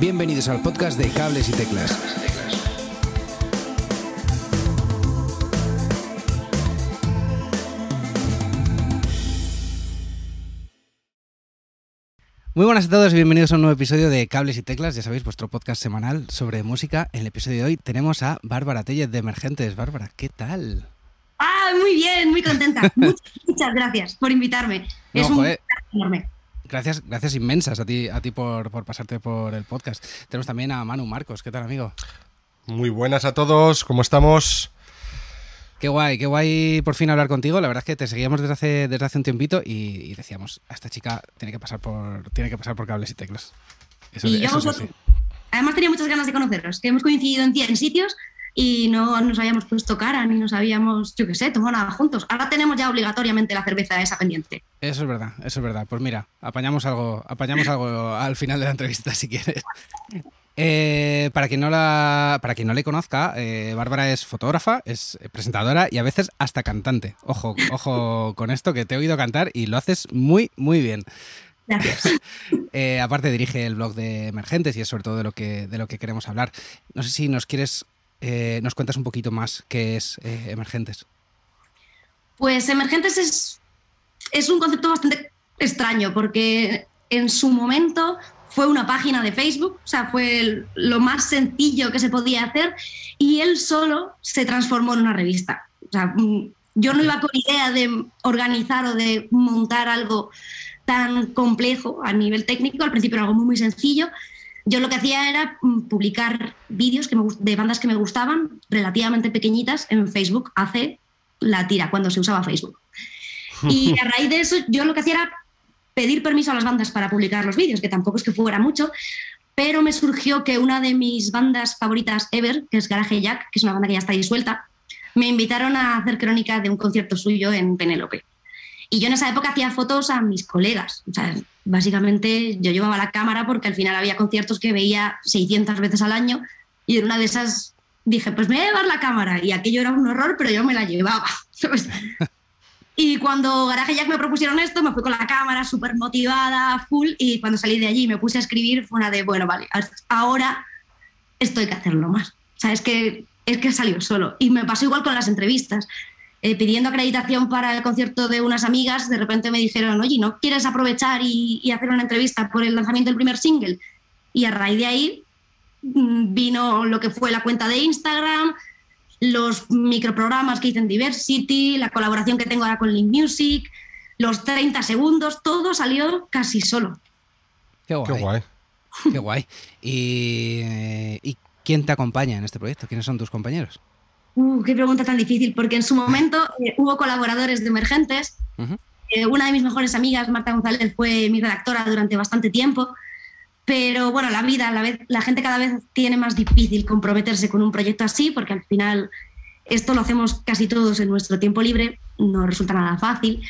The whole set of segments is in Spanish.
Bienvenidos al podcast de Cables y Teclas. Muy buenas a todos y bienvenidos a un nuevo episodio de Cables y Teclas, ya sabéis, vuestro podcast semanal sobre música. En el episodio de hoy tenemos a Bárbara Tellez de Emergentes. Bárbara, ¿qué tal? Ah, muy bien, muy contenta. muchas, gracias por invitarme. es un placer enorme. Gracias, gracias inmensas a ti, a ti por, por, pasarte por el podcast. Tenemos también a Manu Marcos. ¿Qué tal, amigo? Muy buenas a todos, ¿cómo estamos? Qué guay, qué guay por fin hablar contigo. La verdad es que te seguíamos desde hace, desde hace un tiempito y, decíamos, a esta chica tiene que pasar por, tiene que pasar por cables y teclas. y Además tenía muchas ganas de conoceros, que hemos coincidido en 100 sitios y no nos habíamos puesto cara ni nos habíamos, yo qué sé, tomado nada juntos. Ahora tenemos ya obligatoriamente la cerveza esa pendiente. Eso es verdad, eso es verdad. Pues mira, apañamos algo, apañamos algo al final de la entrevista si quieres. Eh, para, quien no la, para quien no le conozca, eh, Bárbara es fotógrafa, es presentadora y a veces hasta cantante. Ojo, ojo con esto que te he oído cantar y lo haces muy, muy bien. Gracias. Eh, aparte dirige el blog de Emergentes y es sobre todo de lo que, de lo que queremos hablar. No sé si nos quieres, nos cuentas un poquito más qué es Emergentes. Pues Emergentes es, es un concepto bastante extraño porque en su momento fue una página de Facebook, o sea, fue lo más sencillo que se podía hacer y él solo se transformó en una revista. O sea, mm, yo no iba con idea de organizar o de montar algo tan complejo a nivel técnico, al principio era algo muy, muy sencillo. Yo lo que hacía era mm, publicar vídeos que de bandas que me gustaban, relativamente pequeñitas, en Facebook hace la tira, cuando se usaba Facebook. Y a raíz de eso, yo lo que hacía era pedir permiso a las bandas para publicar los vídeos, que tampoco es que fuera mucho, pero me surgió que una de mis bandas favoritas ever, que es Garage Jack, que es una banda que ya está disuelta, me invitaron a hacer crónica de un concierto suyo en Penélope. Y yo en esa época hacía fotos a mis colegas. O sea, básicamente yo llevaba la cámara porque al final había conciertos que veía 600 veces al año y en una de esas dije, pues me voy a llevar la cámara. Y aquello era un horror, pero yo me la llevaba. Y cuando Garaje Jack me propusieron esto, me fui con la cámara súper motivada, full, y cuando salí de allí y me puse a escribir, fue una de, bueno, vale, ahora esto hay que hacerlo más. O sea, es que, es que salió solo. Y me pasó igual con las entrevistas. Eh, pidiendo acreditación para el concierto de unas amigas, de repente me dijeron, oye, ¿no quieres aprovechar y, y hacer una entrevista por el lanzamiento del primer single? Y a raíz de ahí mm, vino lo que fue la cuenta de Instagram, los microprogramas que hice en Diversity, la colaboración que tengo ahora con Link Music, los 30 segundos, todo salió casi solo. Qué guay. Qué guay. ¿Y, quién te acompaña en este proyecto? ¿Quiénes son tus compañeros? Uh, qué pregunta tan difícil, porque en su momento eh, hubo colaboradores de emergentes. Eh, una de mis mejores amigas, Marta González, fue mi redactora durante bastante tiempo. Pero bueno, la vida, la, vez, la gente cada vez tiene más difícil comprometerse con un proyecto así, porque al final esto lo hacemos casi todos en nuestro tiempo libre, no resulta nada fácil.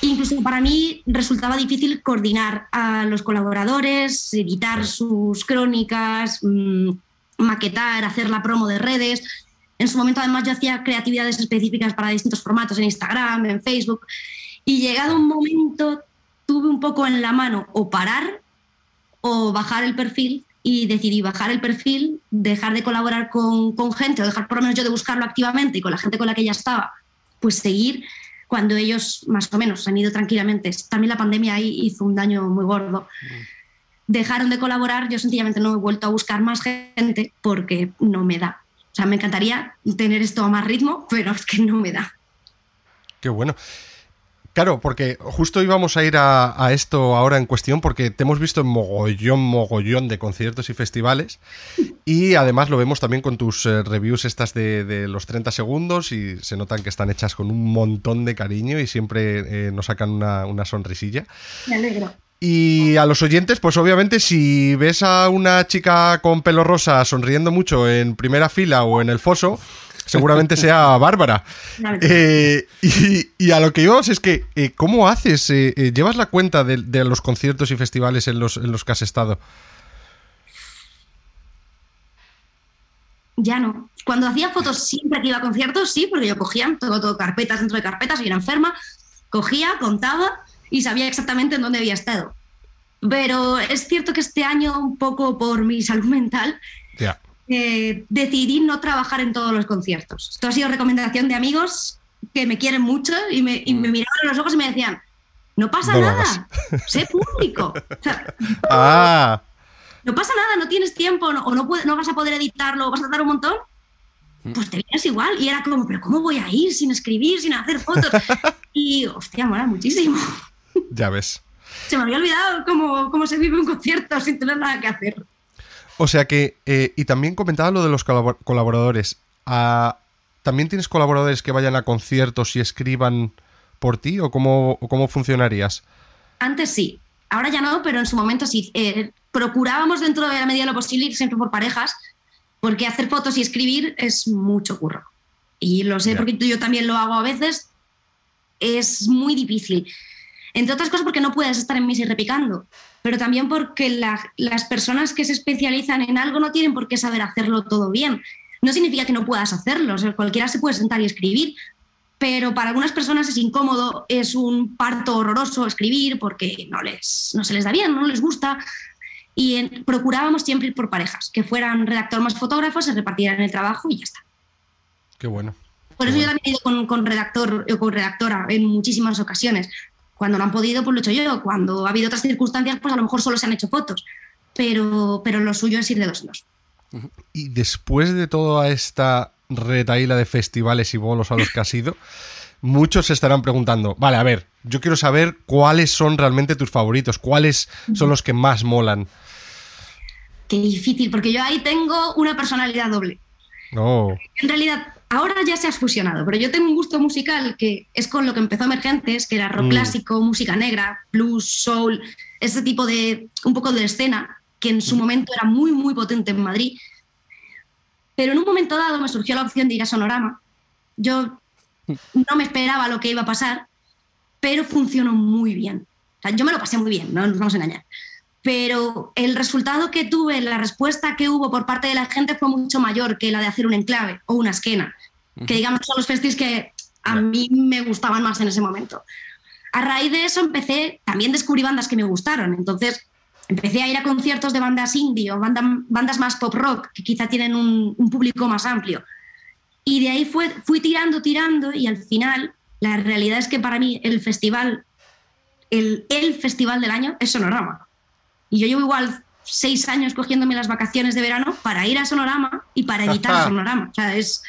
Incluso para mí resultaba difícil coordinar a los colaboradores, editar sus crónicas, mm, maquetar, hacer la promo de redes. En su momento además yo hacía creatividades específicas para distintos formatos en Instagram, en Facebook. Y llegado un momento tuve un poco en la mano o parar o bajar el perfil y decidí bajar el perfil, dejar de colaborar con, con, gente o dejar por lo menos yo de buscarlo activamente y con la gente con la que ya estaba, pues seguir cuando ellos más o menos han ido tranquilamente. También la pandemia ahí hizo un daño muy gordo. Mm. Dejaron de colaborar, yo sencillamente no he vuelto a buscar más gente porque no me da. O sea, me encantaría tener esto a más ritmo, pero es que no me da. Qué bueno. Claro, porque justo íbamos a ir a, esto ahora en cuestión, porque te hemos visto en mogollón, mogollón de conciertos y festivales, y además lo vemos también con tus eh, reviews estas de, los 30 segundos, y se notan que están hechas con un montón de cariño y siempre eh, nos sacan una, una sonrisilla. Me alegro. Y a los oyentes, pues obviamente si ves a una chica con pelo rosa sonriendo mucho en primera fila o en el foso, seguramente sea Bárbara. Eh, y, a lo que íbamos es que, eh, ¿cómo haces? Eh, ¿Llevas la cuenta de, los conciertos y festivales en los, en los que has estado? Ya no. Cuando hacía fotos siempre que iba a conciertos, sí, porque yo cogía, todo, todo carpetas dentro de carpetas, y era enferma, cogía, contaba y sabía exactamente en dónde había estado. Pero es cierto que este año, un poco por mi salud mental, eh, decidí no trabajar en todos los conciertos. Esto ha sido recomendación de amigos que me quieren mucho y me, mm. miraban a los ojos y me decían, no pasa nada, sé público. ah. No pasa nada, no tienes tiempo o no, no vas a poder editarlo, vas a tardar un montón. Mm. Pues te vienes igual. Y era como, pero ¿cómo voy a ir sin escribir, sin hacer fotos? y, hostia, mola muchísimo. Ya ves. Se me había olvidado cómo, cómo se vive un concierto sin tener nada que hacer. O sea que, eh, y también comentaba lo de los colaboradores. Ah, ¿También tienes colaboradores que vayan a conciertos y escriban por ti o cómo, cómo funcionarías? Antes sí, ahora ya no, pero en su momento sí. Eh, procurábamos dentro de la medida de lo posible ir siempre por parejas, porque hacer fotos y escribir es mucho curro. Y lo sé porque yo también lo hago a veces. Es muy difícil. Entre otras cosas porque no puedes estar en misa y repicando, pero también porque las personas que se especializan en algo no tienen por qué saber hacerlo todo bien. No significa que no puedas hacerlo, cualquiera se puede sentar y escribir, pero para algunas personas es incómodo, es un parto horroroso escribir porque no, les, no se les da bien, no les gusta. Y procurábamos siempre ir por parejas, que fueran redactor más fotógrafo, se repartieran el trabajo y ya está. Qué bueno. Por eso yo también he ido con, con redactor o con redactora en muchísimas ocasiones, cuando no han podido, pues lo he hecho yo. Cuando ha habido otras circunstancias, pues a lo mejor solo se han hecho fotos. Pero, pero lo suyo es ir de dos en dos. Y después de toda esta retaíla de festivales y bolos a los que has ido, muchos se estarán preguntando, vale, a ver, yo quiero saber cuáles son realmente tus favoritos, cuáles son los que más molan. Qué difícil, porque yo ahí tengo una personalidad doble. No. En realidad, ahora ya se ha fusionado, pero yo tengo un gusto musical que es con lo que empezó Emergentes, que era rock mm. clásico, música negra, blues, soul, ese tipo de, un poco de escena, que en su mm. momento era muy, muy potente en Madrid. Pero en un momento dado me surgió la opción de ir a Sonorama. Yo no me esperaba lo que iba a pasar, pero funcionó muy bien. O sea, yo me lo pasé muy bien, no nos vamos a engañar pero el resultado que tuve, la respuesta que hubo por parte de la gente fue mucho mayor que la de hacer un enclave o una esquena, que digamos son los festivals que a mí me gustaban más en ese momento. A raíz de eso empecé, también descubrí bandas que me gustaron, entonces empecé a ir a conciertos de bandas indie o bandas más pop rock, que quizá tienen un, público más amplio. Y de ahí fue, fui tirando, tirando y al final la realidad es que para mí el festival, el, el festival del año es Sonorama. Y yo llevo igual seis años cogiéndome las vacaciones de verano para ir a Sonorama y para editar Sonorama. O sea, es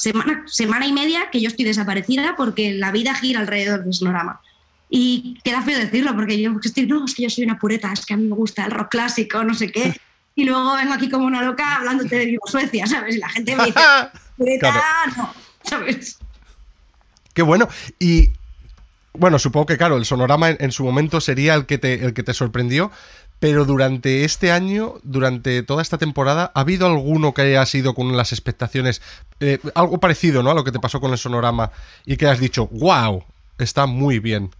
semana, semana y media que yo estoy desaparecida porque la vida gira alrededor de Sonorama. Y queda feo decirlo porque yo estoy, no, es que yo soy una pureta, es que a mí me gusta el rock clásico, no sé qué. Y luego vengo aquí como una loca hablándote de Vivo Suecia, ¿sabes? Y la gente me dice, pureta, no, ¿sabes? Qué bueno. Y bueno, supongo que claro, el sonorama en, su momento sería el que te, el que te sorprendió, pero durante este año, durante toda esta temporada, ¿ha habido alguno que haya sido con las expectaciones, eh, algo parecido ¿no? a lo que te pasó con el sonorama y que has dicho, wow, está muy bien?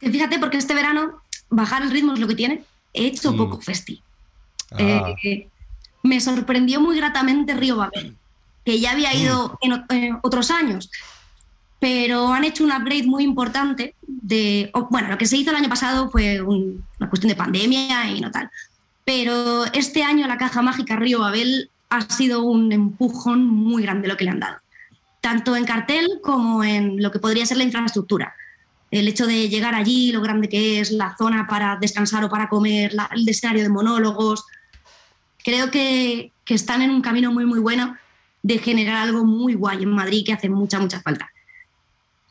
Fíjate, porque este verano bajar el ritmo es lo que tiene. He hecho mm. poco festi. Ah. Eh, me sorprendió muy gratamente Río Babel, que ya había ido mm. en otros años pero han hecho un upgrade muy importante de, bueno, lo que se hizo el año pasado fue una cuestión de pandemia y no tal, pero este año la Caja Mágica Río Babel ha sido un empujón muy grande lo que le han dado, tanto en cartel como en lo que podría ser la infraestructura. El hecho de llegar allí, lo grande que es la zona para descansar o para comer, el escenario de monólogos, creo que, que están en un camino muy, muy bueno de generar algo muy guay en Madrid que hace mucha, mucha falta.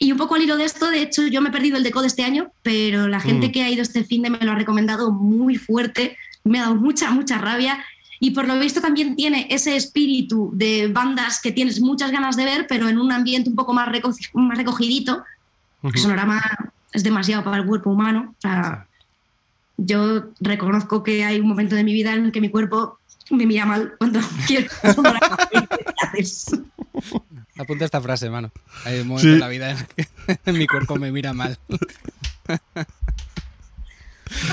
Y un poco al hilo de esto, de hecho, yo me he perdido el deco de este año, pero la gente mm. que ha ido este fin de me lo ha recomendado muy fuerte, me ha dado mucha, mucha rabia. Y por lo visto también tiene ese espíritu de bandas que tienes muchas ganas de ver, pero en un ambiente un poco más, más recogidito. El sonorama es demasiado para el cuerpo humano. O sea, yo reconozco que hay un momento de mi vida en el que mi cuerpo me mira mal cuando quiero Apunta esta frase, mano. Hay un momento en la vida en que mi cuerpo me mira mal.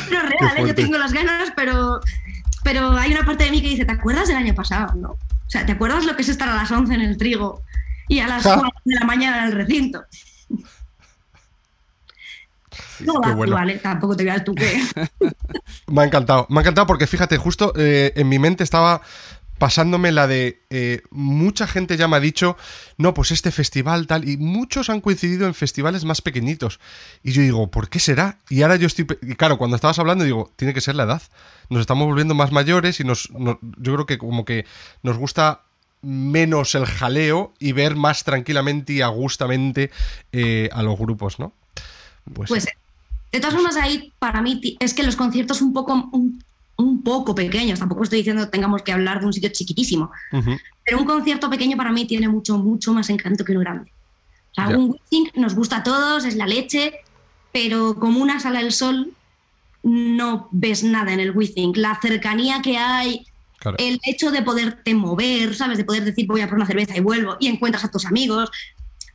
Pero real, ¿eh? yo tengo las ganas, pero, pero hay una parte de mí que dice, ¿te acuerdas del año pasado? No. O sea, ¿te acuerdas lo que es estar a las 11 en el trigo y a las 4 de la mañana en el recinto? No, vale, tampoco te veas tú que. me ha encantado, me ha encantado porque fíjate, justo eh, en mi mente estaba pasándome la de eh, mucha gente ya me ha dicho, no, pues este festival tal, y muchos han coincidido en festivales más pequeñitos. Y yo digo, ¿por qué será? Y ahora yo estoy, y claro, cuando estabas hablando digo, tiene que ser la edad. Nos estamos volviendo más mayores y nos, yo creo que como que nos gusta menos el jaleo y ver más tranquilamente y agustamente eh, a los grupos, ¿no? Pues, pues de todas formas ahí para mí es que los conciertos un poco poco pequeños, tampoco estoy diciendo que tengamos que hablar de un sitio chiquitísimo, pero un concierto pequeño para mí tiene mucho, mucho más encanto que uno grande. O sea, un Wizzing nos gusta a todos, es la leche, pero como una sala del sol no ves nada en el Wizzing. La cercanía que hay, el hecho de poderte mover, ¿sabes? De poder decir voy a por una cerveza y vuelvo y encuentras a tus amigos,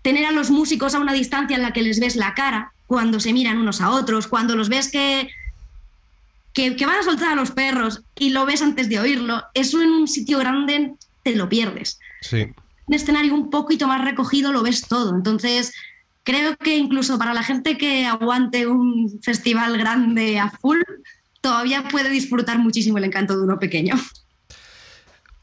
tener a los músicos a una distancia en la que les ves la cara cuando se miran unos a otros, cuando los ves que que, van a soltar a los perros y lo ves antes de oírlo, eso en un sitio grande te lo pierdes. Sí. En un escenario un poquito más recogido lo ves todo. Entonces, creo que incluso para la gente que aguante un festival grande a full, todavía puede disfrutar muchísimo el encanto de uno pequeño.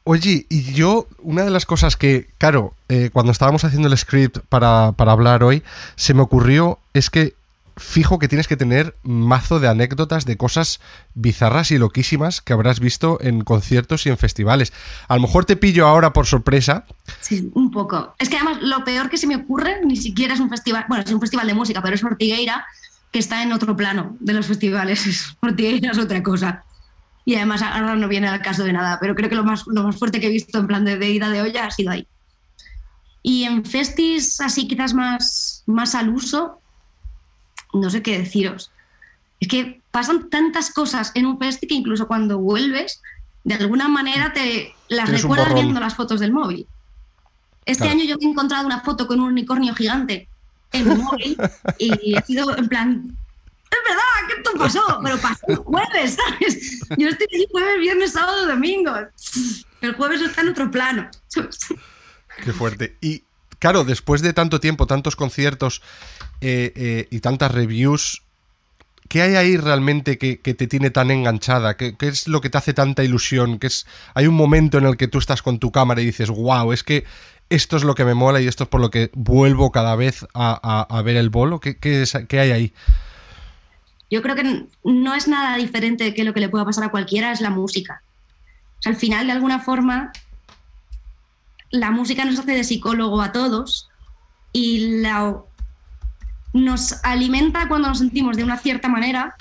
Oye, y yo, una de las cosas que, claro, eh, cuando estábamos haciendo el script para, para hablar hoy, se me ocurrió es que fijo que tienes que tener mazo de anécdotas de cosas bizarras y loquísimas que habrás visto en conciertos y en festivales. A lo mejor te pillo ahora por sorpresa. Sí, un poco. Es que además lo peor que se me ocurre ni siquiera es un festival, bueno, es un festival de música, pero es Ortigueira, que está en otro plano de los festivales. Ortigueira es otra cosa. Y además ahora no viene al caso de nada, pero creo que lo más, lo más fuerte que he visto en plan de, ida de olla ha sido ahí. Y en festis así quizás más, más al uso, no sé qué deciros. Es que pasan tantas cosas en un festival que incluso cuando vuelves, de alguna manera te las recuerdas viendo las fotos del móvil. Este año yo he encontrado una foto con un unicornio gigante en mi móvil y he sido en plan, es verdad, ¿qué esto pasó? Pero pasó el jueves, ¿sabes? Yo estoy aquí jueves, viernes, sábado, domingo. El jueves está en otro plano. Qué fuerte. Y claro, después de tanto tiempo, tantos conciertos eh, eh, y tantas reviews, ¿qué hay ahí realmente que, te tiene tan enganchada? ¿Qué, es lo que te hace tanta ilusión? ¿Qué es, hay un momento en el que tú estás con tu cámara y dices, wow, es que esto es lo que me mola y esto es por lo que vuelvo cada vez a, ver el bolo. ¿Qué, ¿Qué, hay ahí? Yo creo que no es nada diferente que lo que le pueda pasar a cualquiera, es la música. al final, de alguna forma, la música nos hace de psicólogo a todos y la nos alimenta cuando nos sentimos de una cierta manera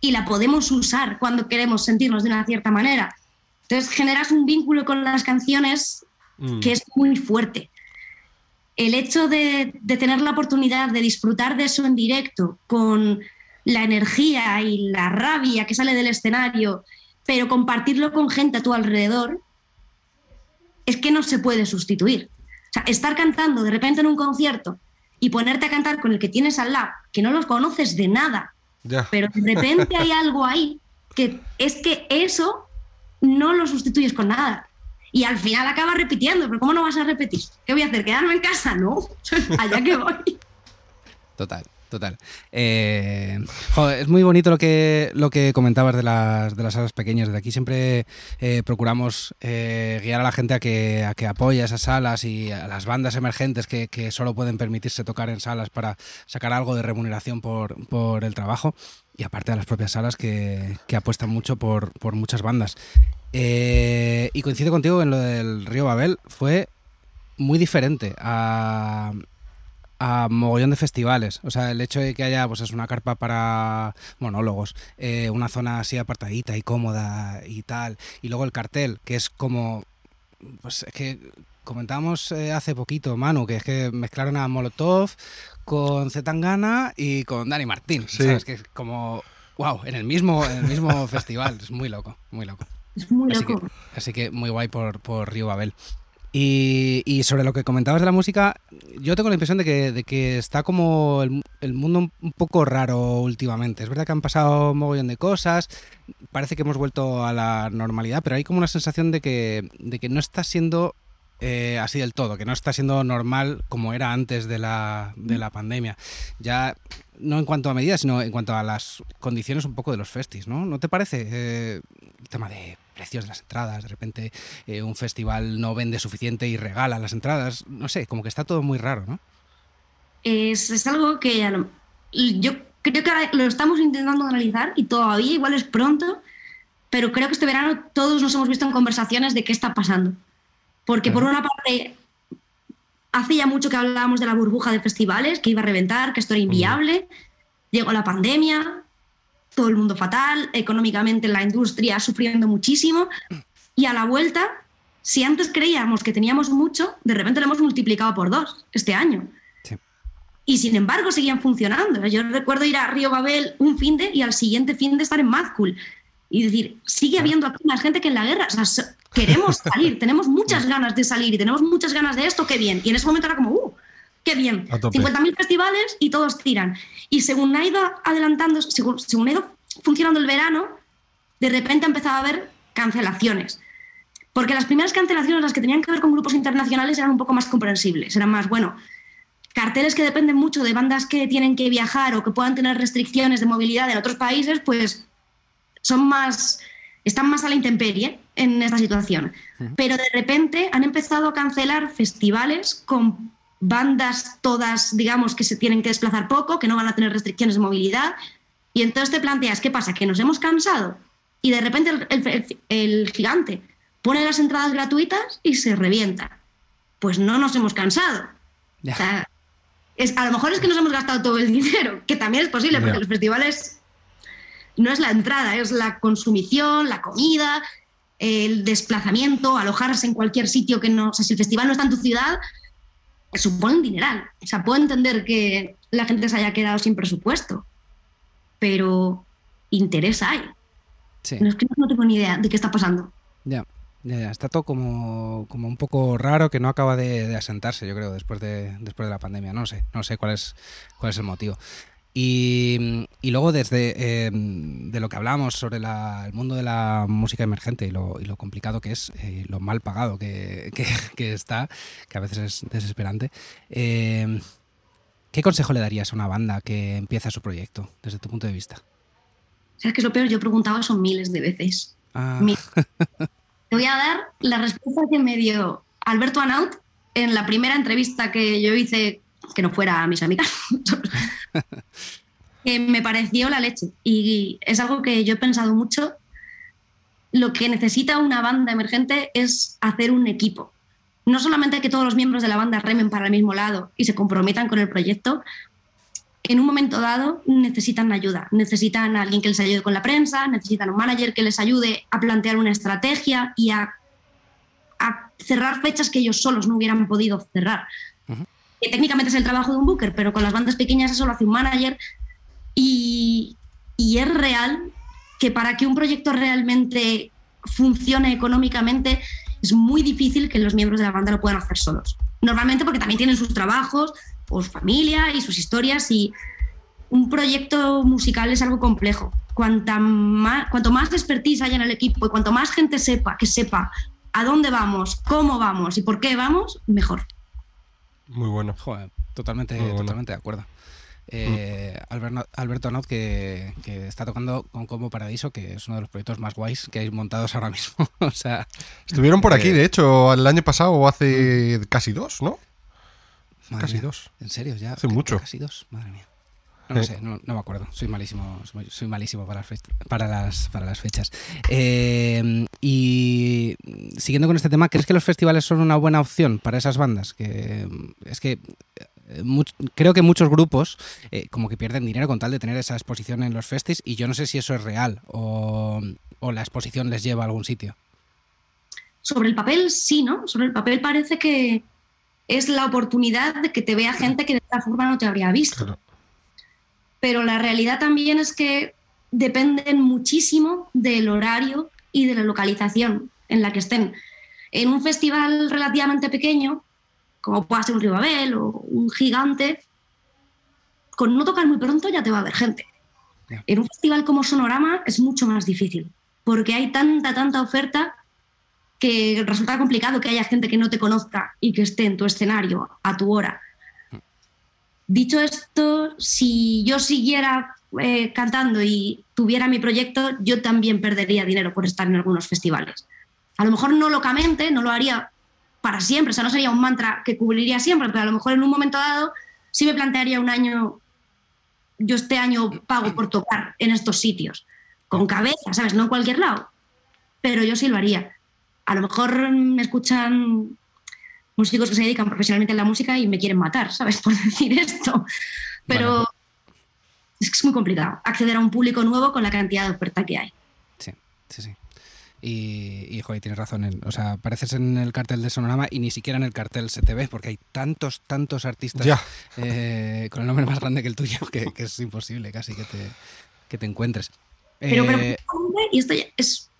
y la podemos usar cuando queremos sentirnos de una cierta manera. Entonces generas un vínculo con las canciones mm. que es muy fuerte. El hecho de, tener la oportunidad de disfrutar de eso en directo, con la energía y la rabia que sale del escenario, pero compartirlo con gente a tu alrededor, es que no se puede sustituir. O sea, estar cantando de repente en un concierto y ponerte a cantar con el que tienes al lado, que no los conoces de nada, pero de repente hay algo ahí que es que eso no lo sustituyes con nada. Y al final acabas repitiendo, pero ¿cómo no vas a repetir? ¿Qué voy a hacer? ¿Quedarme en casa? No, allá que voy. Total. Total. Eh, es muy bonito lo que, lo que comentabas de las, de las salas pequeñas. Desde aquí siempre eh, procuramos eh, guiar a la gente a que, a que apoye esas salas y a las bandas emergentes que, que, solo pueden permitirse tocar en salas para sacar algo de remuneración por, por el trabajo. Y aparte a las propias salas que, que apuestan mucho por, por muchas bandas. y coincido contigo en lo del Río Babel. Fue muy diferente a, a mogollón de festivales. O sea, el hecho de que haya pues es una carpa para monólogos, eh, una zona así apartadita y cómoda y tal. Y luego el cartel, que es como. Pues es que comentábamos eh, hace poquito, Manu, que es que mezclaron a Molotov con Zetangana y con Dani Martín. ¿Sabes? Que es como. ¡Wow! En el mismo, en el mismo festival. Es muy loco, muy loco. Es muy loco. Así que, muy guay por, por Río Babel. Y, sobre lo que comentabas de la música, yo tengo la impresión de que, está como el, mundo un poco raro últimamente. Es verdad que han pasado un mogollón de cosas, parece que hemos vuelto a la normalidad, pero hay como una sensación de que, de que no está siendo eh, así del todo, que no está siendo normal como era antes de la, de la pandemia. Ya no en cuanto a medidas, sino en cuanto a las condiciones un poco de los festis, ¿no? ¿No te parece eh, el tema de precios de las entradas? De repente eh, un festival no vende suficiente y regala las entradas. No sé, como que está todo muy raro, ¿no? Es, es algo que yo creo que lo estamos intentando analizar y todavía igual es pronto, pero creo que este verano todos nos hemos visto en conversaciones de qué está pasando. Porque por una parte, hace ya mucho que hablábamos de la burbuja de festivales, que iba a reventar, que esto era inviable. Llegó la pandemia, todo el mundo fatal, económicamente la industria sufriendo muchísimo. Y a la vuelta, si antes creíamos que teníamos mucho, de repente lo hemos multiplicado por dos este año. Y sin embargo seguían funcionando. Yo recuerdo ir a Río Babel un fin de y al siguiente fin de estar en Mad y decir, sigue habiendo aquí más gente que en la guerra. O sea, queremos salir, tenemos muchas ganas de salir y tenemos muchas ganas de esto, qué bien. Y en ese momento era como, ¡uh! ¡Qué bien! 50.000 festivales y todos tiran. Y según ha ido adelantando, según, según ha ido funcionando el verano, de repente ha empezado a haber cancelaciones. Porque las primeras cancelaciones, las que tenían que ver con grupos internacionales, eran un poco más comprensibles. Eran más, bueno, carteles que dependen mucho de bandas que tienen que viajar o que puedan tener restricciones de movilidad en otros países, pues son más, están más a la intemperie en esta situación. Pero de repente han empezado a cancelar festivales con bandas todas, digamos, que se tienen que desplazar poco, que no van a tener restricciones de movilidad. Y entonces te planteas, ¿qué pasa? ¿Que nos hemos cansado? Y de repente el, gigante pone las entradas gratuitas y se revienta. Pues no nos hemos cansado. es, a lo mejor es que nos hemos gastado todo el dinero, que también es posible, porque los festivales no es la entrada, es la consumición, la comida, el desplazamiento, alojarse en cualquier sitio que no. O sea, si el festival no está en tu ciudad, supone un dineral. O sea, puedo entender que la gente se haya quedado sin presupuesto, pero interés hay. No, es que no tengo ni idea de qué está pasando. Ya. Ya, está todo como, como, un poco raro que no acaba de, asentarse, yo creo, después de, después de la pandemia. No sé, no sé cuál es, cuál es el motivo. Y, luego desde em, de lo que hablamos sobre el mundo de la música emergente y lo, complicado que es, eh, lo mal pagado que, está, que a veces es desesperante, em, ¿qué consejo le darías a una banda que empieza su proyecto desde tu punto de vista? ¿Sabes qué es lo peor? Yo he preguntado eso miles de veces. Ah. Te voy a dar la respuesta que me dio Alberto Anaut en la primera entrevista que yo hice que no fuera a mis amigas, que me pareció la leche. Y es algo que yo he pensado mucho. Lo que necesita una banda emergente es hacer un equipo. No solamente que todos los miembros de la banda remen para el mismo lado y se comprometan con el proyecto, en un momento dado necesitan ayuda. Necesitan a alguien que les ayude con la prensa, necesitan un manager que les ayude a plantear una estrategia y a, a cerrar fechas que ellos solos no hubieran podido cerrar que técnicamente es el trabajo de un booker, pero con las bandas pequeñas eso lo hace un manager. Y, es real que para que un proyecto realmente funcione económicamente es muy difícil que los miembros de la banda lo puedan hacer solos. Normalmente porque también tienen sus trabajos, o su familia y sus historias y un proyecto musical es algo complejo. Cuanta más, cuanto más expertise haya en el equipo y cuanto más gente sepa, que sepa a dónde vamos, cómo vamos y por qué vamos, mejor. Muy bueno. Joder, totalmente, totalmente de acuerdo. Eh, Alberto Anot, que, está tocando con Como Paradiso, que es uno de los proyectos más guays que hay montados ahora mismo. o sea, Estuvieron por aquí, de hecho, el año pasado o hace casi dos, ¿no? casi dos. ¿En serio? Ya. Hace mucho. Casi dos, madre mía. No, sé, no, me acuerdo. Soy malísimo, soy malísimo para, para, las, para las fechas. Eh, y siguiendo con este tema, ¿crees que los festivales son una buena opción para esas bandas? Que es que eh, creo que muchos grupos eh, como que pierden dinero con tal de tener esa exposición en los festis y yo no sé si eso es real o, o la exposición les lleva a algún sitio. Sobre el papel sí, ¿no? Sobre el papel parece que es la oportunidad de que te vea gente que de esta forma no te habría visto pero la realidad también es que dependen muchísimo del horario y de la localización en la que estén. En un festival relativamente pequeño, como pueda ser un Ribabel o un gigante, con no tocar muy pronto ya te va a ver gente. En un festival como Sonorama es mucho más difícil, porque hay tanta, tanta oferta que resulta complicado que haya gente que no te conozca y que esté en tu escenario a tu hora. Dicho esto, si yo siguiera eh, cantando y tuviera mi proyecto, yo también perdería dinero por estar en algunos festivales. A lo mejor no locamente, no lo haría para siempre, o sea, no sería un mantra que cubriría siempre, pero a lo mejor en un momento dado sí me plantearía un año, yo este año pago por tocar en estos sitios, con cabeza, ¿sabes? No en cualquier lado, pero yo sí lo haría. A lo mejor me escuchan músicos que se dedican profesionalmente a la música y me quieren matar, ¿sabes? Por decir esto. Pero es que es muy complicado acceder a un público nuevo con la cantidad de oferta que hay. Sí, sí, sí. Y, y joder, tienes razón. o sea, apareces en el cartel de Sonorama y ni siquiera en el cartel se te ve, porque hay tantos, tantos artistas eh, con el nombre más grande que el tuyo que, es imposible casi que te, que te encuentres. Pero, eh, y esto es,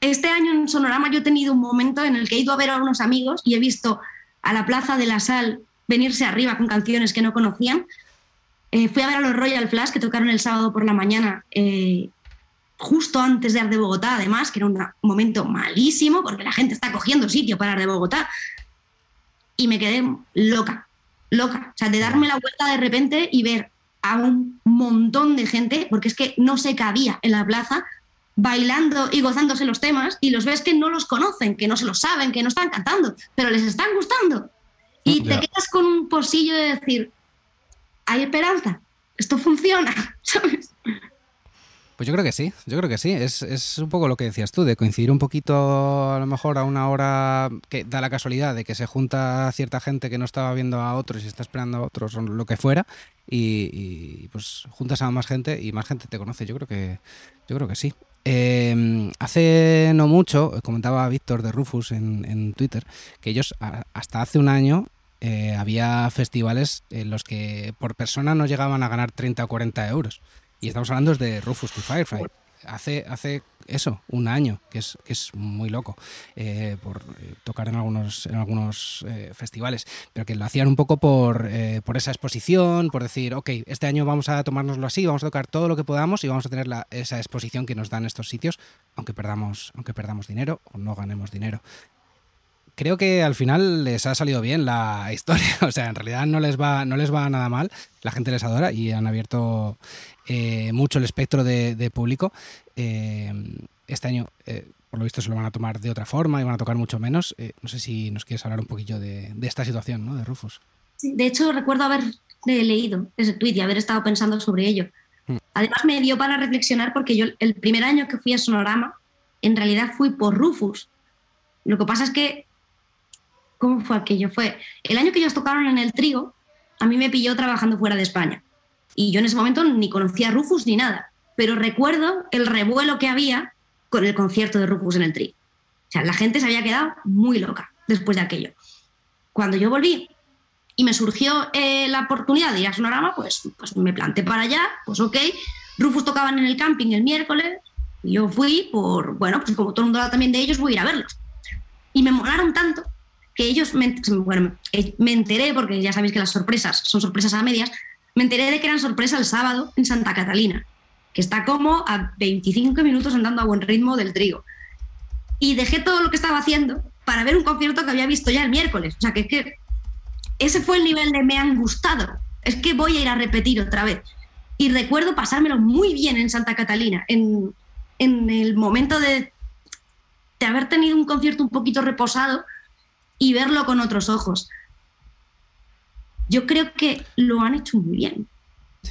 este año en Sonorama yo he tenido un momento en el que he ido a ver a unos amigos y he visto a la Plaza de la Sal venirse arriba con canciones que no conocían. Eh, fui a ver a los Royal Flash que tocaron el sábado por la mañana justo antes de Ar de Bogotá, además, que era un momento malísimo porque la gente está cogiendo sitio para Ar de Bogotá. Y me quedé loca, loca. O sea, de darme la vuelta de repente y ver a un montón de gente, porque es que no se cabía en la plaza, bailando y gozándose los temas, y los ves que no los conocen, que no se los saben, que no están cantando, pero les están gustando. Y te quedas con un posillo de decir, hay esperanza, esto funciona, ¿sabes? Pues yo creo que sí, yo creo que sí. Es, un poco lo que decías tú, de coincidir un poquito a lo mejor a una hora que da la casualidad de que se junta cierta gente que no estaba viendo a otros y está esperando a otros o lo que fuera y, pues juntas a más gente y más gente te conoce. Yo creo que, yo creo que sí. Em, hace no mucho, comentaba Víctor de Rufus en, Twitter, que ellos hasta hace un año eh, había festivales en los que por persona no llegaban a ganar 30 o 40 euros. Y estamos hablando de Rufus to Firefly. Hace, hace eso, un año, que es, que es muy loco, eh, por eh, tocar en algunos, en algunos eh, festivales, pero que lo hacían un poco por, por esa exposición, por decir, ok, este año vamos a tomárnoslo así, vamos a tocar todo lo que podamos y vamos a tener la, esa exposición que nos dan estos sitios, aunque perdamos, aunque perdamos dinero o no ganemos dinero creo que al final les ha salido bien la historia. O sea, en realidad no les va, no les va nada mal. La gente les adora y han abierto eh, mucho el espectro de, público. Eh, este año, eh, por lo visto, se lo van a tomar de otra forma y van a tocar mucho menos. no sé si nos quieres hablar un poquillo de, esta situación, ¿no? De Rufus. Sí, de hecho, recuerdo haber leído ese tweet y haber estado pensando sobre ello. Hmm. Además, me dio para reflexionar porque yo el primer año que fui a Sonorama, en realidad fui por Rufus. Lo que pasa es que ¿Cómo fue aquello? Fue el año que ellos tocaron en el Trigo, a mí me pilló trabajando fuera de España. Y yo en ese momento ni conocía a Rufus ni nada, pero recuerdo el revuelo que había con el concierto de Rufus en el Trigo. O sea, la gente se había quedado muy loca después de aquello. Cuando yo volví y me surgió eh, la oportunidad de ir a Sonorama, pues, pues me planté para allá, pues ok. Rufus tocaban en el camping el miércoles y yo fui por, bueno, pues como todo el mundo también de ellos, voy a a verlos. Y me molaron tanto que ellos, me, bueno, eh, me enteré, porque ya sabéis que las sorpresas son sorpresas a medias, me enteré de que eran sorpresa el sábado en Santa Catalina, que está como a 25 minutos andando a buen ritmo del trigo. Y dejé todo lo que estaba haciendo para ver un concierto que había visto ya el miércoles. O sea, que es que ese fue el nivel de me han gustado. Es que voy a ir a repetir otra vez. Y recuerdo pasármelo muy bien en Santa Catalina, en, en el momento de, de haber tenido un concierto un poquito reposado y verlo con otros ojos. Yo creo que lo han hecho muy bien,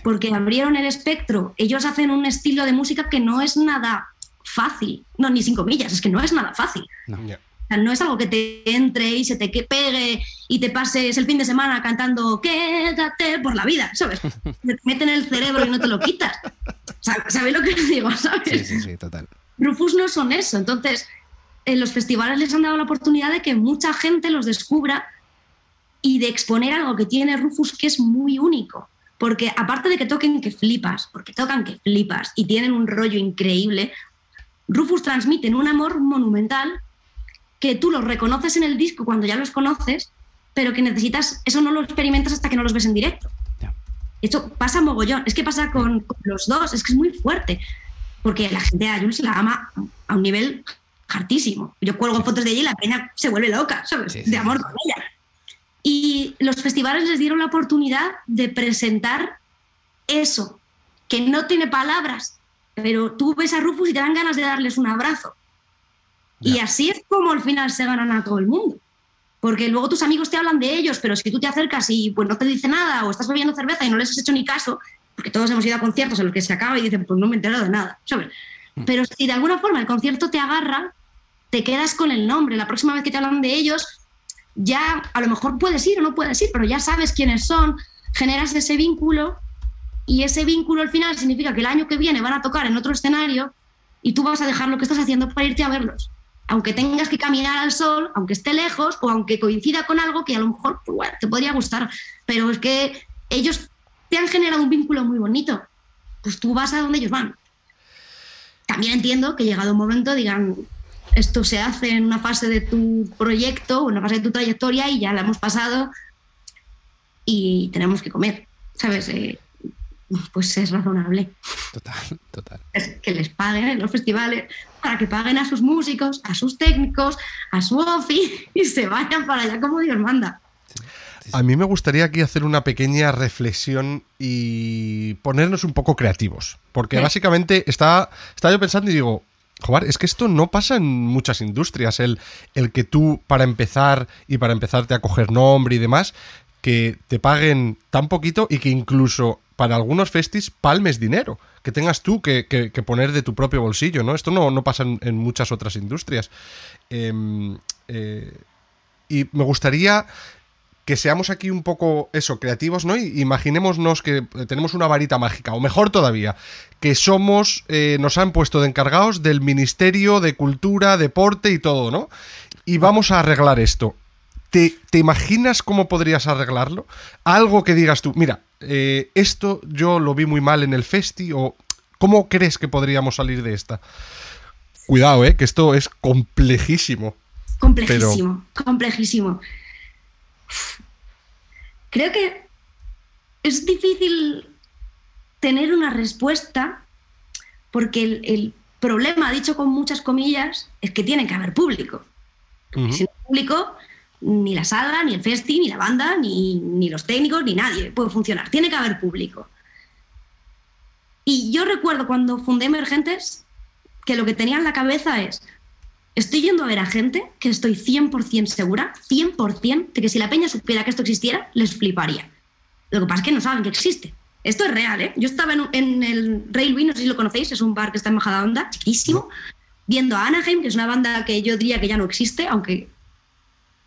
porque abrieron el espectro. Ellos hacen un estilo de música que no es nada fácil, no, ni sin comillas, es que no es nada fácil. No. es algo que te entre y se te pegue y te pases el fin de semana cantando quédate por la vida, ¿sabes? Te meten el cerebro y no te lo quitas. ¿Sabes lo que digo? Sí, sí, sí, total. Rufus no son eso. Entonces, en los festivales les han dado la oportunidad de que mucha gente los descubra y de exponer algo que tiene Rufus que es muy único. Porque aparte de que toquen que flipas, porque tocan que flipas y tienen un rollo increíble, Rufus transmiten un amor monumental que tú los reconoces en el disco cuando ya los conoces, pero que necesitas, eso no lo experimentas hasta que no los ves en directo. De hecho, pasa mogollón, es que pasa con, los dos, es que es muy fuerte, porque la gente a Jules la ama a un nivel hartísimo. Yo cuelgo fotos de ella y la peña se vuelve loca, ¿sabes? de amor con ella. Y los festivales les dieron la oportunidad de presentar eso, que no tiene palabras, pero tú ves a Rufus y te dan ganas de darles un abrazo. Y así es como al final se ganan a todo el mundo. Porque luego tus amigos te hablan de ellos, pero si tú te acercas y pues no te dice nada o estás bebiendo cerveza y no les has hecho ni caso, porque todos hemos ido a conciertos en los que se acaba y dicen, pues no me he enterado de nada, ¿sabes? Mm. Pero si de alguna forma el concierto te agarra, te quedas con el nombre. La próxima vez que te hablan de ellos, ya a lo mejor puedes ir o no puedes ir, pero ya sabes quiénes son, generas ese vínculo y ese vínculo al final significa que el año que viene van a tocar en otro escenario y tú vas a dejar lo que estás haciendo para irte a verlos. Aunque tengas que caminar al sol, aunque esté lejos o aunque coincida con algo que a lo mejor pues, te podría gustar, pero es que ellos te han generado un vínculo muy bonito. Pues tú vas a donde ellos van. También entiendo que llegado un momento digan, esto se hace en una fase de tu proyecto, o en una fase de tu trayectoria y ya la hemos pasado y tenemos que comer, ¿sabes? Eh, pues es razonable. Total, total. que les paguen en los festivales para que paguen a sus músicos, a sus técnicos, a su ofi y se vayan para allá como Dios manda. A mí me gustaría aquí hacer una pequeña reflexión y ponernos un poco creativos. Porque básicamente está, estaba yo pensando y digo, Joder, es que esto no pasa en muchas industrias, el, el que tú para empezar y para empezarte a coger nombre y demás, que te paguen tan poquito y que incluso para algunos festis palmes dinero, que tengas tú que, poner de tu propio bolsillo, ¿no? Esto no, no pasa en, muchas otras industrias. Em, eh, y me gustaría que seamos aquí un poco eso, creativos, ¿no? Y imaginémonos que tenemos una varita mágica, o mejor todavía, que somos, eh, nos han puesto de encargados del Ministerio de Cultura, Deporte y todo, ¿no? Y vamos a arreglar esto. ¿Te, imaginas cómo podrías arreglarlo? Algo que digas tú, mira, eh, esto yo lo vi muy mal en el festi, o ¿cómo crees que podríamos salir de esta? Cuidado, ¿eh? Que esto es complejísimo. Complejísimo, complejísimo. Creo que es difícil tener una respuesta porque el, problema, dicho con muchas comillas, es que tiene que haber público. Si no hay público, ni la sala, ni el festi, ni la banda, ni, ni, los técnicos, ni nadie puede funcionar. Tiene que haber público. Y yo recuerdo cuando fundé Emergentes que lo que tenía en la cabeza es, Estoy yendo a ver a gente que estoy 100% segura, 100% de que si la peña supiera que esto existiera, les fliparía. Lo que pasa es que no saben que existe. Esto es real, ¿eh? Yo estaba en, el Railway, no sé si lo conocéis, es un bar que está en Majadahonda, chiquísimo, viendo a Anaheim, que es una banda que yo diría que ya no existe, aunque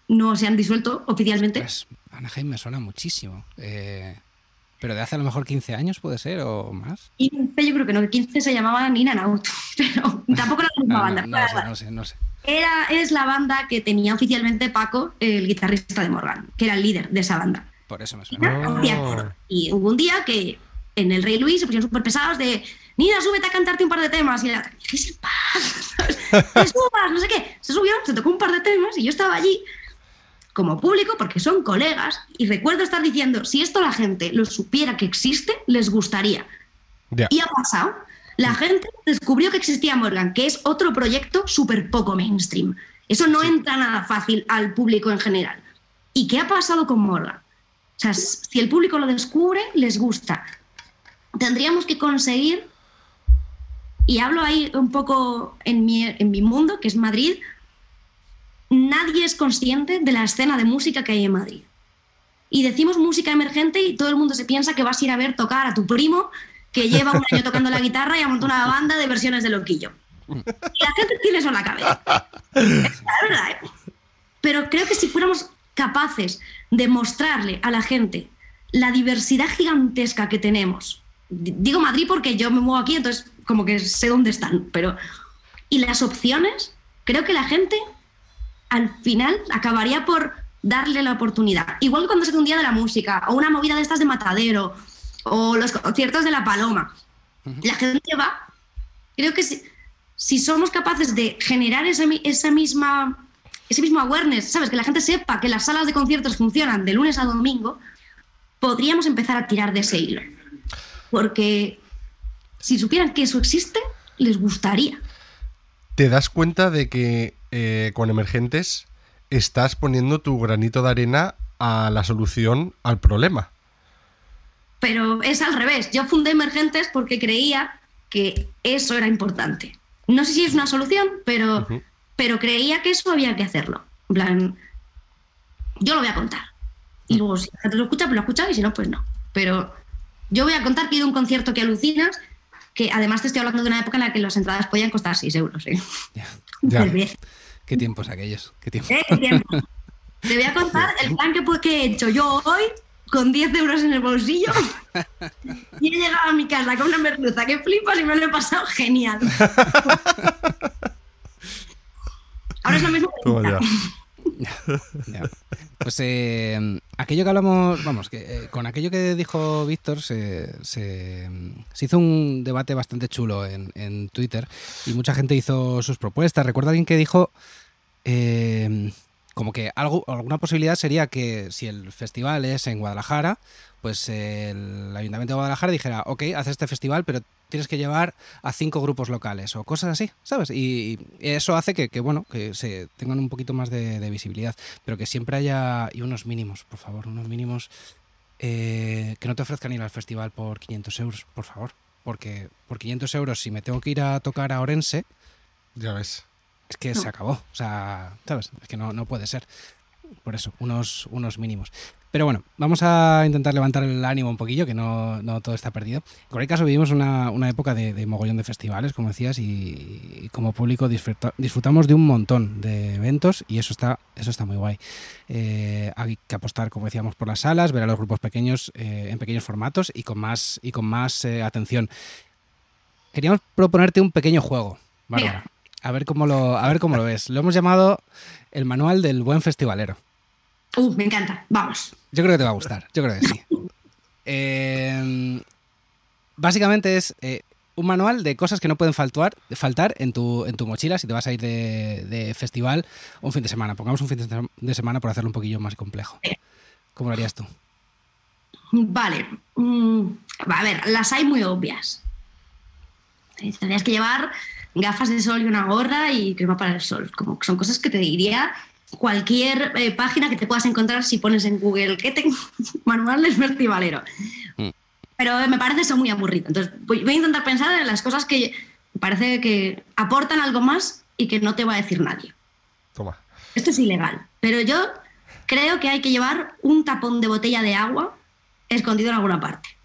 no se han disuelto oficialmente. Anaheim me suena muchísimo. Eh, pero de hace a lo mejor 15 años puede ser o más. 15, yo creo que no, 15 se llamaba Nina Naut, pero tampoco era la misma banda. No, sé, no sé, no sé. Era, es la banda que tenía oficialmente Paco, el guitarrista de Morgan, que era el líder de esa banda. Por eso me suena. Y hubo un día que en el Rey Luis se pusieron súper pesados de Nina, súbete a cantarte un par de temas. Y era, ¿qué se pasa? subas? No sé qué. Se subió, se tocó un par de temas y yo estaba allí como público porque son colegas y recuerdo estar diciendo, si esto la gente lo supiera que existe, les gustaría. Y ha pasado. La gente descubrió que existía Morgan, que es otro proyecto súper poco mainstream. Eso no entra nada fácil al público en general. ¿Y qué ha pasado con Morgan? O sea, si el público lo descubre, les gusta. Tendríamos que conseguir, y hablo ahí un poco en mi, en mi mundo, que es Madrid, nadie es consciente de la escena de música que hay en Madrid. Y decimos música emergente y todo el mundo se piensa que vas a ir a ver tocar a tu primo que lleva un año tocando la guitarra y ha montado una banda de versiones de Loquillo. Y la gente tiene eso en la cabeza. Es verdad, ¿eh? Pero creo que si fuéramos capaces de mostrarle a la gente la diversidad gigantesca que tenemos, digo Madrid porque yo me muevo aquí, entonces como que sé dónde están, pero... Y las opciones, creo que la gente al final acabaría por darle la oportunidad. Igual cuando se hace un día de la música, o una movida de estas de Matadero, o los conciertos de La Paloma. La gente va. Creo que si, somos capaces de generar esa, misma, ese mismo awareness, ¿sabes? Que la gente sepa que las salas de conciertos funcionan de lunes a domingo, podríamos empezar a tirar de ese hilo. Porque si supieran que eso existe, les gustaría te das cuenta de que eh, con emergentes estás poniendo tu granito de arena a la solución al problema. Pero es al revés. Yo fundé Emergentes porque creía que eso era importante. No sé si es una solución, pero, pero creía que eso había que hacerlo. En plan, yo lo voy a contar. Y luego, si la gente lo escucha, pues lo escucha, y si no, pues no. Pero yo voy a contar que he ido a un concierto que alucinas, que además te estoy hablando de una época en la que las entradas podían costar 6 euros. ¿eh? Ya. Qué tiempos aquellos. Qué tiempo. ¿Eh? ¿Qué tiempo? Te voy a contar el plan que, que he hecho yo hoy con 10 euros en el bolsillo y he llegado a mi casa con una merluza que flipas y me lo he pasado genial. Ahora es lo mismo que Pues eh, aquello que hablamos, vamos, que eh, con aquello que dijo Víctor se, se, hizo un debate bastante chulo en, Twitter y mucha gente hizo sus propuestas. Recuerdo alguien que dijo eh, como que algo, alguna posibilidad sería que si el festival es en Guadalajara, pues el Ayuntamiento de Guadalajara dijera, ok, haz este festival, pero tienes que llevar a cinco grupos locales o cosas así, ¿sabes? Y, eso hace que, bueno, que se tengan un poquito más de, visibilidad, pero que siempre haya, y unos mínimos, por favor, unos mínimos, eh, que no te ofrezcan ir al festival por 500 euros, por favor, porque por 500 euros si me tengo que ir a tocar a Orense, ya ves es que se acabó. O sea, ¿sabes? Es que no, no puede ser. Por eso, unos, unos mínimos. Pero bueno, vamos a intentar levantar el ánimo un poquillo, que no, no todo está perdido. En cualquier caso, vivimos una, una época de, mogollón de festivales, como decías, y, como público disfrutamos de un montón de eventos y eso está, eso está muy guay. Eh, hay que apostar, como decíamos, por las salas, ver a los grupos pequeños eh, en pequeños formatos y con más, y con más eh, atención. Queríamos proponerte un pequeño juego, Bárbara. A ver cómo lo, a ver cómo lo ves. Lo hemos llamado el manual del buen festivalero. Uh, me encanta. Vamos. Yo creo que te va a gustar. Yo creo que sí. Eh, básicamente es eh, un manual de cosas que no pueden faltar, faltar en, tu, en tu mochila si te vas a ir de, festival un fin de semana. Pongamos un fin de semana por hacerlo un poquillo más complejo. ¿Cómo lo harías tú? Vale. Mm, a ver, las hay muy obvias. Tendrías que llevar gafas de sol y una gorra y crema para el sol. Como son cosas que te diría cualquier eh, página que te puedas encontrar si pones en Google que tengo manual del festivalero. Mm. Pero me parece eso muy aburrido. Entonces voy, a intentar pensar en las cosas que parece que aportan algo más y que no te va a decir nadie. Toma. Esto es ilegal, pero yo creo que hay que llevar un tapón de botella de agua escondido en alguna parte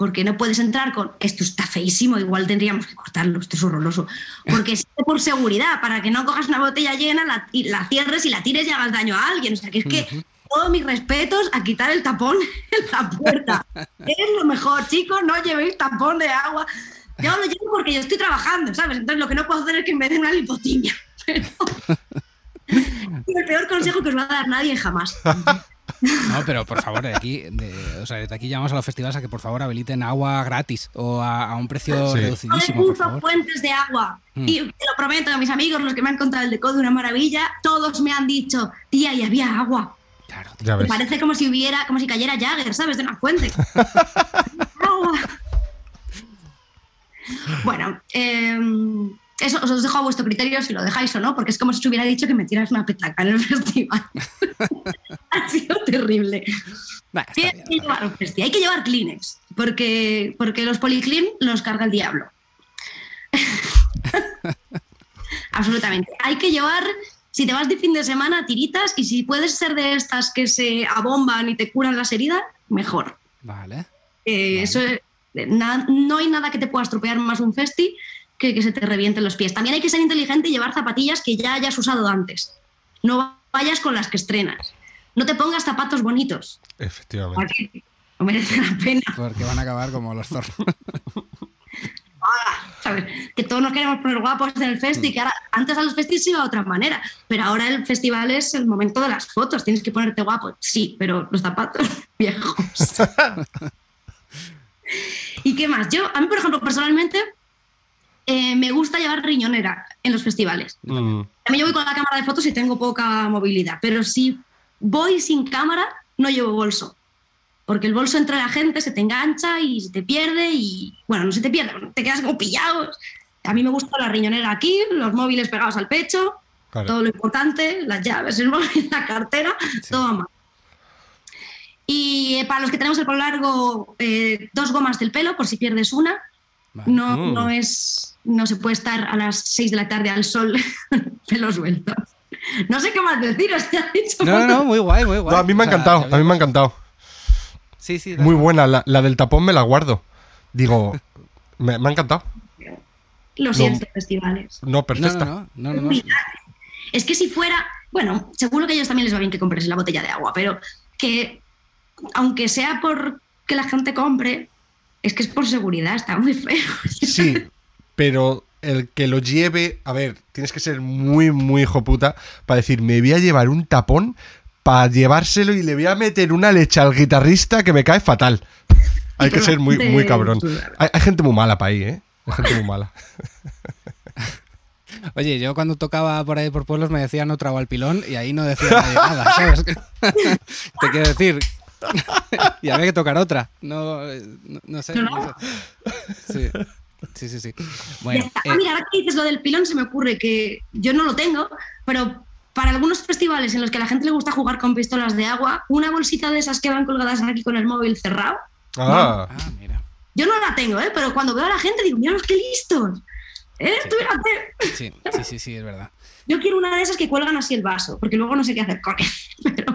porque no puedes entrar con esto está feísimo, igual tendríamos que cortarlo, esto es horroroso. Porque es por seguridad, para que no cojas una botella llena, la, la, cierres y la tires y hagas daño a alguien. O sea, que es que todos mis respetos a quitar el tapón en la puerta. es lo mejor, chicos, no llevéis tapón de agua. Yo lo llevo porque yo estoy trabajando, ¿sabes? Entonces lo que no puedo hacer es que me den una lipotimia. el peor consejo que os va a dar nadie jamás. No, pero por favor, de aquí, o sea, desde aquí llamamos a los festivales a que por favor habiliten agua gratis o a, un precio reducidísimo. Por favor. fuentes de agua. Mm. Y te lo prometo a mis amigos, los que me han contado el decode de una maravilla, todos me han dicho, tía, y había agua. Claro, Me parece como si hubiera, como si cayera Jagger, ¿sabes? De una fuente. bueno, eh, eso os dejo a vuestro criterio si lo dejáis o no, porque es como si os hubiera dicho que me tiras una petaca en el festival. ha sido terrible. hay, que llevar, Kleenex, porque, porque los policlean los carga el diablo. Absolutamente. Hay que llevar, si te vas de fin de semana, tiritas y si puedes ser de estas que se abomban y te curan las heridas, mejor. Vale. Eh, Eso no hay nada que te pueda estropear más un festi que, que se te revienten los pies. También hay que ser inteligente y llevar zapatillas que ya hayas usado antes. No vayas con las que estrenas. No te pongas zapatos bonitos. Efectivamente. No merece la pena. Porque van a acabar como los zorros. Ah, que todos nos queremos poner guapos en el festi, que antes a los festis se iba de otra manera, pero ahora el festival es el momento de las fotos, tienes que ponerte guapo, sí, pero los zapatos viejos. ¿Y qué más? Yo, a mí, por ejemplo, personalmente, eh, me gusta llevar riñonera en los festivales. Mm. También yo voy con la cámara de fotos y tengo poca movilidad, pero si voy sin cámara, no llevo bolso. Porque el bolso entre la gente se te engancha y se te pierde y, bueno, no se te pierde, te quedas como pillado. A mí me gusta la riñonera aquí, los móviles pegados al pecho, Claro. todo lo importante, las llaves, el móvil, la cartera, todo a mano. Y eh, para los que tenemos el pelo largo, eh, dos gomas del pelo por si pierdes una. Vale. No, Mm. no es, no se puede estar a las 6 de la tarde al sol, pelo suelto. No sé qué más deciros, te ha dicho. No, no, no, muy guay, muy guay. No, a mí me ha O sea, encantado, a mí me ha encantado. Sí, sí. Muy buena, la, la del tapón me la guardo. Digo, me, me ha encantado. Lo siento, festivales. No, No, perfecta. no, no, no, no, no. Es que si fuera, bueno, seguro que a ellos también les va bien que compres la botella de agua, pero que aunque sea por que la gente compre, es que es por seguridad, está muy feo. Sí, pero el que lo lleve, a ver, tienes que ser muy, muy hijo puta para decir, me voy a llevar un tapón para llevárselo y le voy a meter una leche al guitarrista que me cae fatal. Hay que ser muy, muy cabrón. Hay, hay gente muy mala para ahí, ¿eh? Hay gente muy mala. Oye, yo cuando tocaba por ahí por pueblos me decían otra o al pilón y ahí no decía nadie nada, ¿sabes? Te quiero decir. y había que tocar otra. No, no, no sé. No, no no. sé. Sí. Sí, sí, sí. Bueno, Ah, eh, mira, ahora que dices lo del pilón, se me ocurre que yo no lo tengo, pero para algunos festivales en los que a la gente le gusta jugar con pistolas de agua, una bolsita de esas que van colgadas aquí con el móvil cerrado, Ah, ah, mira. yo no la tengo, ¿eh? pero cuando veo a la gente digo, mira qué listos. ¿Eh? Sí. Tú. Sí, sí, sí, sí, es verdad. Yo quiero una de esas que cuelgan así el vaso, porque luego no sé qué hacer con él. Pero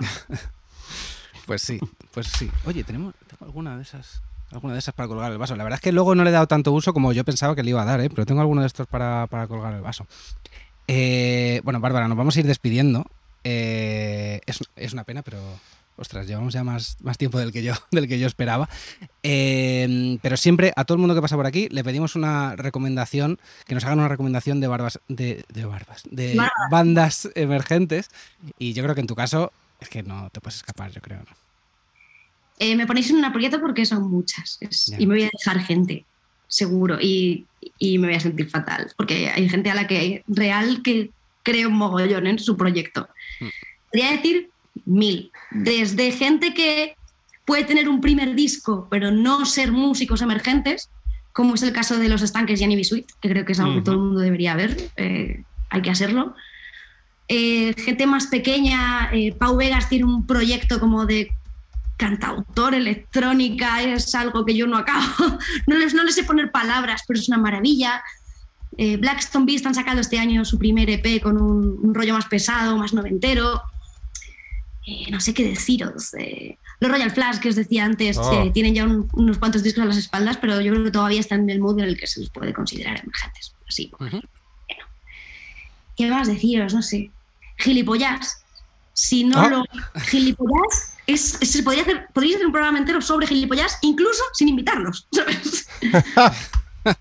Pues sí, pues sí. Oye, tenemos tengo alguna de esas. Alguna de esas para colgar el vaso. La verdad es que luego no le he dado tanto uso como yo pensaba que le iba a dar, ¿eh? pero tengo alguno de estos para, para colgar el vaso. Eh, bueno, Bárbara, nos vamos a ir despidiendo. Eh, es, es una pena, pero ostras, llevamos ya más, más tiempo del que yo, del que yo esperaba. Eh, pero siempre a todo el mundo que pasa por aquí le pedimos una recomendación, que nos hagan una recomendación de barbas, de, de barbas, de bandas emergentes. Y yo creo que en tu caso es que no te puedes escapar, yo creo. ¿no? Eh, me ponéis en un aprieto porque son muchas. es- y me voy a dejar gente, seguro. Y, y me voy a sentir fatal. Porque hay gente a la que real que creo un mogollón en su proyecto. Mm. Podría decir mil. Desde gente que puede tener un primer disco, pero no ser músicos emergentes, como es el caso de los estanques Gianni Bisuit, que creo que es algo que Ujú. todo el mundo debería ver. eh, hay que hacerlo. Eh, gente más pequeña, eh, Pau Vegas tiene un proyecto como de cantautor, electrónica, es algo que yo no acabo, no les, no les sé poner palabras, pero es una maravilla. Eh, Blackstone Beast han sacado este año su primer EP con un, un rollo más pesado, más noventero. Eh, no sé qué deciros. eh, los Royal Flash, que os decía antes, Oh. eh, tienen ya un- unos cuantos discos a las espaldas, pero yo creo que todavía están en el mood en el que se les puede considerar emergentes. Así, Ujú. ¿Qué más deciros? No sé. Gilipollas. Si no Ah. lo. Gilipollas. Es, se podría hacer, podríais hacer un programa entero sobre gilipollas, incluso sin invitarlos. ¿sabes?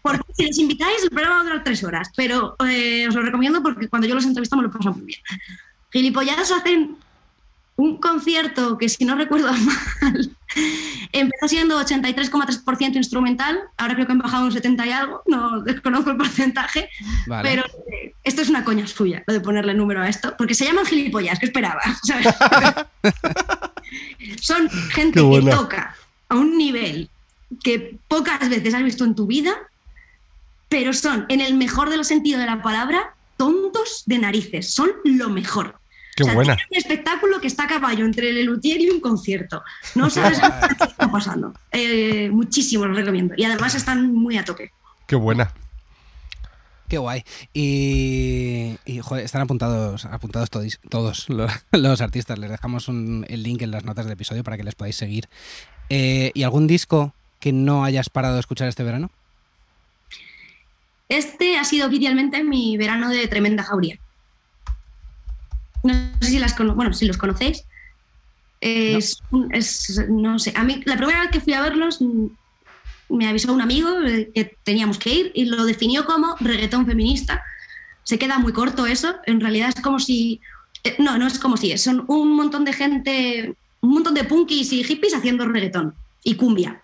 porque si les invitáis, el programa va a durar tres horas. Pero eh, os lo recomiendo porque cuando yo los entrevisto me lo paso muy bien. Gilipollas hacen un concierto que, si no recuerdo mal, empezó siendo 83,3% instrumental. Ahora creo que han bajado un 70 y algo. No desconozco el porcentaje. Vale. Pero eh, esto es una coña suya, lo de ponerle número a esto, porque se llaman gilipollas, ¿qué esperaba? ¿Sabes? Son gente que toca a un nivel que pocas veces has visto en tu vida, pero son, en el mejor de los sentidos de la palabra, tontos de narices. Son lo mejor. qué O sea, buena. un espectáculo que está a caballo entre el Luthier y un concierto. No sabes qué está pasando. Eh, muchísimo lo recomiendo. Y además están muy a tope. Qué buena. Qué guay. Y, y, joder, están apuntados, apuntados todos, todos los, los artistas. Les dejamos un- el link en las notas del episodio para que les podáis seguir. Eh, ¿Y algún disco que no hayas parado de escuchar este verano? Este ha sido oficialmente mi verano de tremenda jauría. No sé si, las bueno, si los conocéis. Es, un- es- no sé, a mí la primera vez que fui a verlos me avisó un amigo eh, que teníamos que ir y lo definió como reggaetón feminista. Se queda muy corto eso. En realidad es como si... eh, no, no es como si, son un montón de gente, un montón de punkis y hippies haciendo reggaetón y cumbia.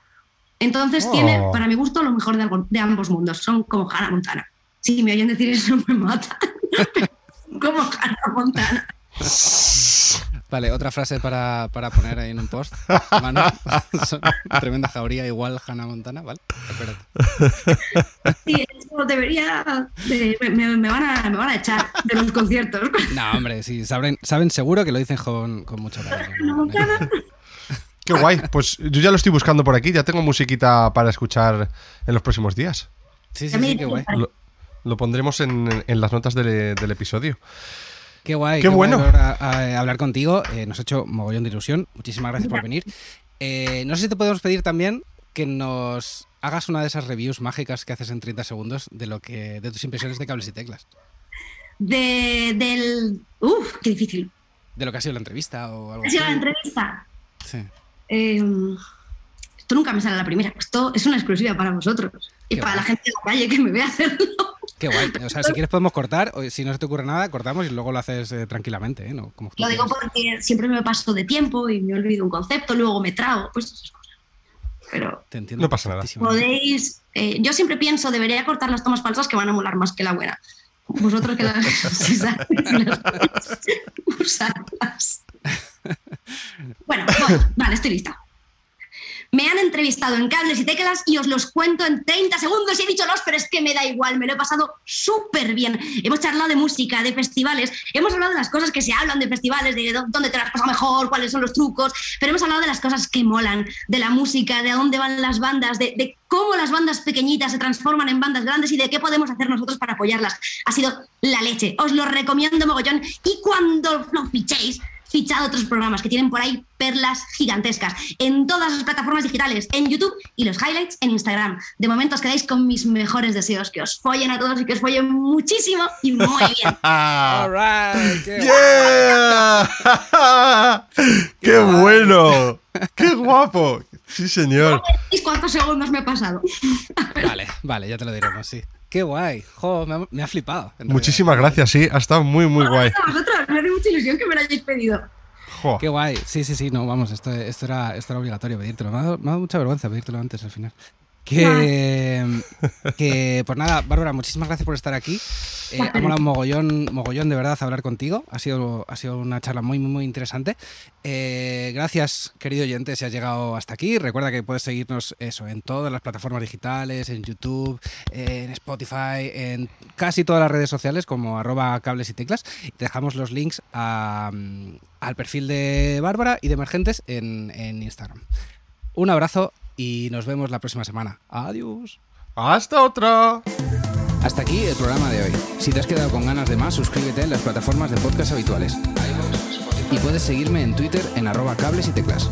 Entonces Oh. tiene, para mi gusto, lo mejor de, ambos mundos. Son como Hannah Montana. Si me oyen decir eso, me matan. como Hannah Montana. Vale, otra frase para, para poner ahí en un post. Manu, son tremenda jauría, igual Hannah Montana, ¿vale? Acuérdate. Sí, eso debería. de- me, me van a, me van a echar de los conciertos. No, hombre, sí, saben, saben seguro que lo dicen con, con mucho cariño. Hannah Montana. Qué guay. Pues yo ya lo estoy buscando por aquí, ya tengo musiquita para escuchar en los próximos días. Sí, sí, sí, qué guay. Lo, lo pondremos en, en las notas del, del episodio. Qué guay. Qué bueno. guay volver a- a hablar contigo. Eh, nos ha hecho mogollón de ilusión. Muchísimas gracias por venir. Eh, no sé si te podemos pedir también que nos hagas una de esas reviews mágicas que haces en 30 segundos de lo que de tus impresiones de cables y teclas. De, del. Uf, qué difícil. De lo que ha sido la entrevista o algo Ha así. sido la entrevista. Sí. Eh, esto nunca me sale a la primera. Esto es una exclusiva para vosotros. Y Qué para guay. la gente de la calle que me ve hacerlo. Qué guay. O sea, si quieres podemos cortar, o si no se te ocurre nada, cortamos y luego lo haces eh, tranquilamente, ¿eh? No, como Lo digo porque siempre me paso de tiempo y me olvido un concepto, luego me trago, pues esas cosas. Pero Te entiendo No pasa nada. podéis. eh, yo siempre pienso, debería cortar las tomas falsas que van a molar más que la buena. Vosotros que las. si sabéis, las- usarlas. Bueno, bueno, vale, estoy lista. Me han entrevistado en cables y teclas y os los cuento en 30 segundos y he dicho los, pero es que me da igual, me lo he pasado súper bien. Hemos charlado de música, de festivales, hemos hablado de las cosas que se hablan de festivales, de dó- dónde te las pasado mejor, cuáles son los trucos, pero hemos hablado de las cosas que molan, de la música, de a dónde van las bandas, de, de cómo las bandas pequeñitas se transforman en bandas grandes y de qué podemos hacer nosotros para apoyarlas. Ha sido la leche, os lo recomiendo mogollón y cuando lo fichéis, fichad otros programas que tienen por ahí perlas gigantescas en todas las plataformas digitales, en YouTube y los highlights en Instagram. De momento os quedáis con mis mejores deseos, que os follen a todos y que os follen muchísimo y muy bien. All right, qué ¡Yeah! ¡Qué bueno! ¡Qué guapo! Sí, señor. ¿Y cuántos segundos me he pasado? Vale, vale, ya te lo diremos, sí. Qué guay. Jo, me ha, me ha flipado. Muchísimas gracias, sí. Ha estado muy, muy guay. A vosotros, me hace mucha ilusión que me lo hayáis pedido. Jo. Qué guay. Sí, sí, sí, no, vamos, esto, esto, era, esto era obligatorio pedírtelo. Me ha, dado, me ha dado mucha vergüenza pedírtelo antes al final. Que, que, pues nada, Bárbara, muchísimas gracias por estar aquí. Eh, ha molado un mogollón, mogollón de verdad hablar contigo. Ha sido, ha sido una charla muy, muy, muy interesante. Eh, gracias, querido oyente, si has llegado hasta aquí. Recuerda que puedes seguirnos eso en todas las plataformas digitales, en YouTube, en Spotify, en casi todas las redes sociales como arroba cables y teclas. Te dejamos los links a, al perfil de Bárbara y de Emergentes en, en Instagram. Un abrazo y nos vemos la próxima semana. Adiós. Hasta otra. Hasta aquí el programa de hoy. Si te has quedado con ganas de más, suscríbete en las plataformas de podcast habituales. Y puedes seguirme en Twitter en arroba cables y teclas.